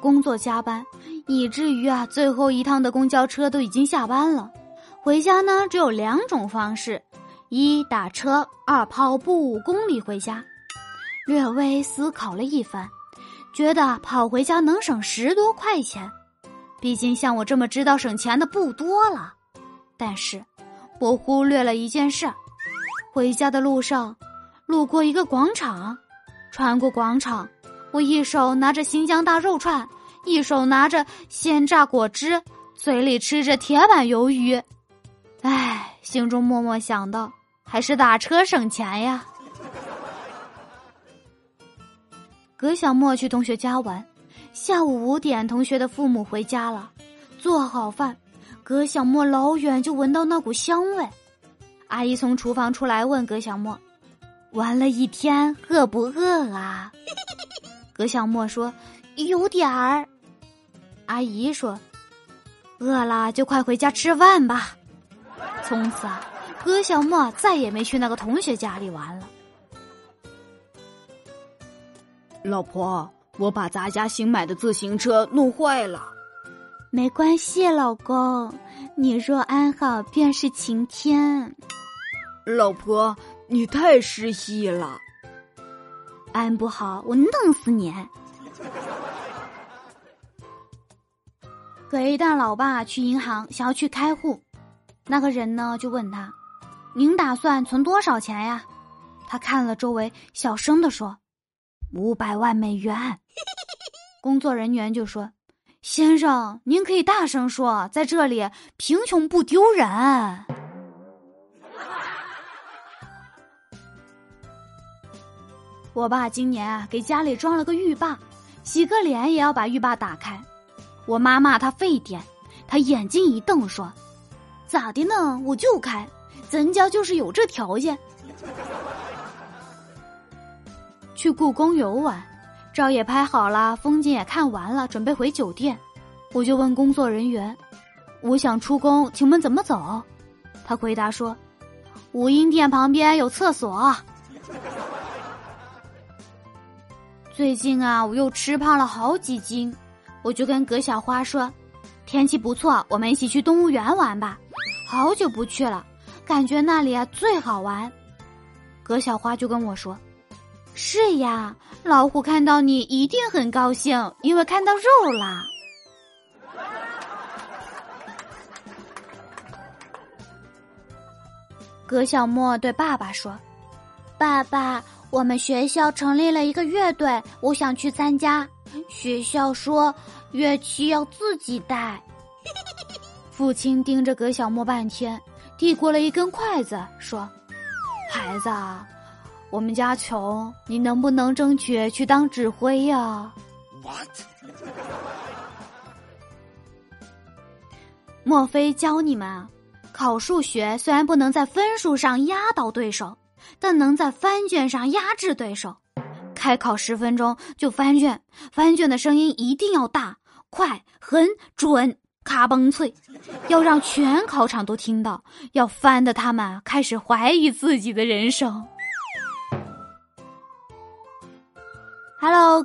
工作加班，以至于啊，最后一趟的公交车都已经下班了。回家呢，只有两种方式：一打车，二跑步五公里回家。略微思考了一番，觉得跑回家能省十多块钱。毕竟像我这么知道省钱的不多了。但是，我忽略了一件事：回家的路上，路过一个广场，穿过广场。我一手拿着新疆大肉串，一手拿着鲜榨果汁，嘴里吃着铁板鱿鱼，唉，心中默默想到，还是打车省钱呀。葛小莫去同学家玩，下午五点，同学的父母回家了，做好饭，葛小莫老远就闻到那股香味，阿姨从厨房出来问葛小莫：“玩了一天，饿不饿啊？” 葛小莫说：“有点儿。”阿姨说：“饿了就快回家吃饭吧。”从此啊，葛小莫再也没去那个同学家里玩了。老婆，我把咱家新买的自行车弄坏了。没关系，老公，你若安好便是晴天。老婆，你太失细了。安不好，我弄死你！葛一蛋老爸去银行，想要去开户，那个人呢就问他：“您打算存多少钱呀？”他看了周围，小声的说：“五百万美元。”工作人员就说：“先生，您可以大声说，在这里贫穷不丢人。”我爸今年啊给家里装了个浴霸，洗个脸也要把浴霸打开。我妈骂他费电，他眼睛一瞪说：“咋的呢？我就开，咱家就是有这条件。”去故宫游玩，照也拍好了，风景也看完了，准备回酒店。我就问工作人员：“我想出宫，请问怎么走？”他回答说：“武英殿旁边有厕所。”最近啊，我又吃胖了好几斤，我就跟葛小花说：“天气不错，我们一起去动物园玩吧。”好久不去了，感觉那里啊最好玩。葛小花就跟我说：“是呀，老虎看到你一定很高兴，因为看到肉啦。”葛小莫对爸爸说：“爸爸。”我们学校成立了一个乐队，我想去参加。学校说乐器要自己带。父亲盯着葛小莫半天，递过了一根筷子，说：“孩子，我们家穷，你能不能争取去当指挥呀？”What？莫非教你们，考数学虽然不能在分数上压倒对手。但能在翻卷上压制对手，开考十分钟就翻卷，翻卷的声音一定要大、快、狠准，咔嘣脆，要让全考场都听到，要翻的他们开始怀疑自己的人生。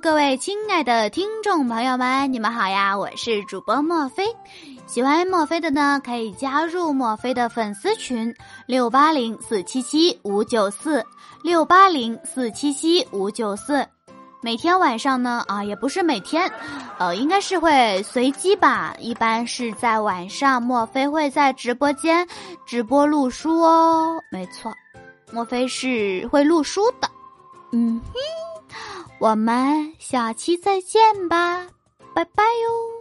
各位亲爱的听众朋友们，你们好呀！我是主播墨菲，喜欢墨菲的呢，可以加入墨菲的粉丝群六八零四七七五九四六八零四七七五九四。每天晚上呢，啊，也不是每天，呃，应该是会随机吧，一般是在晚上，墨菲会在直播间直播录书哦。没错，莫菲是会录书的。嗯哼。我们下期再见吧，拜拜哟。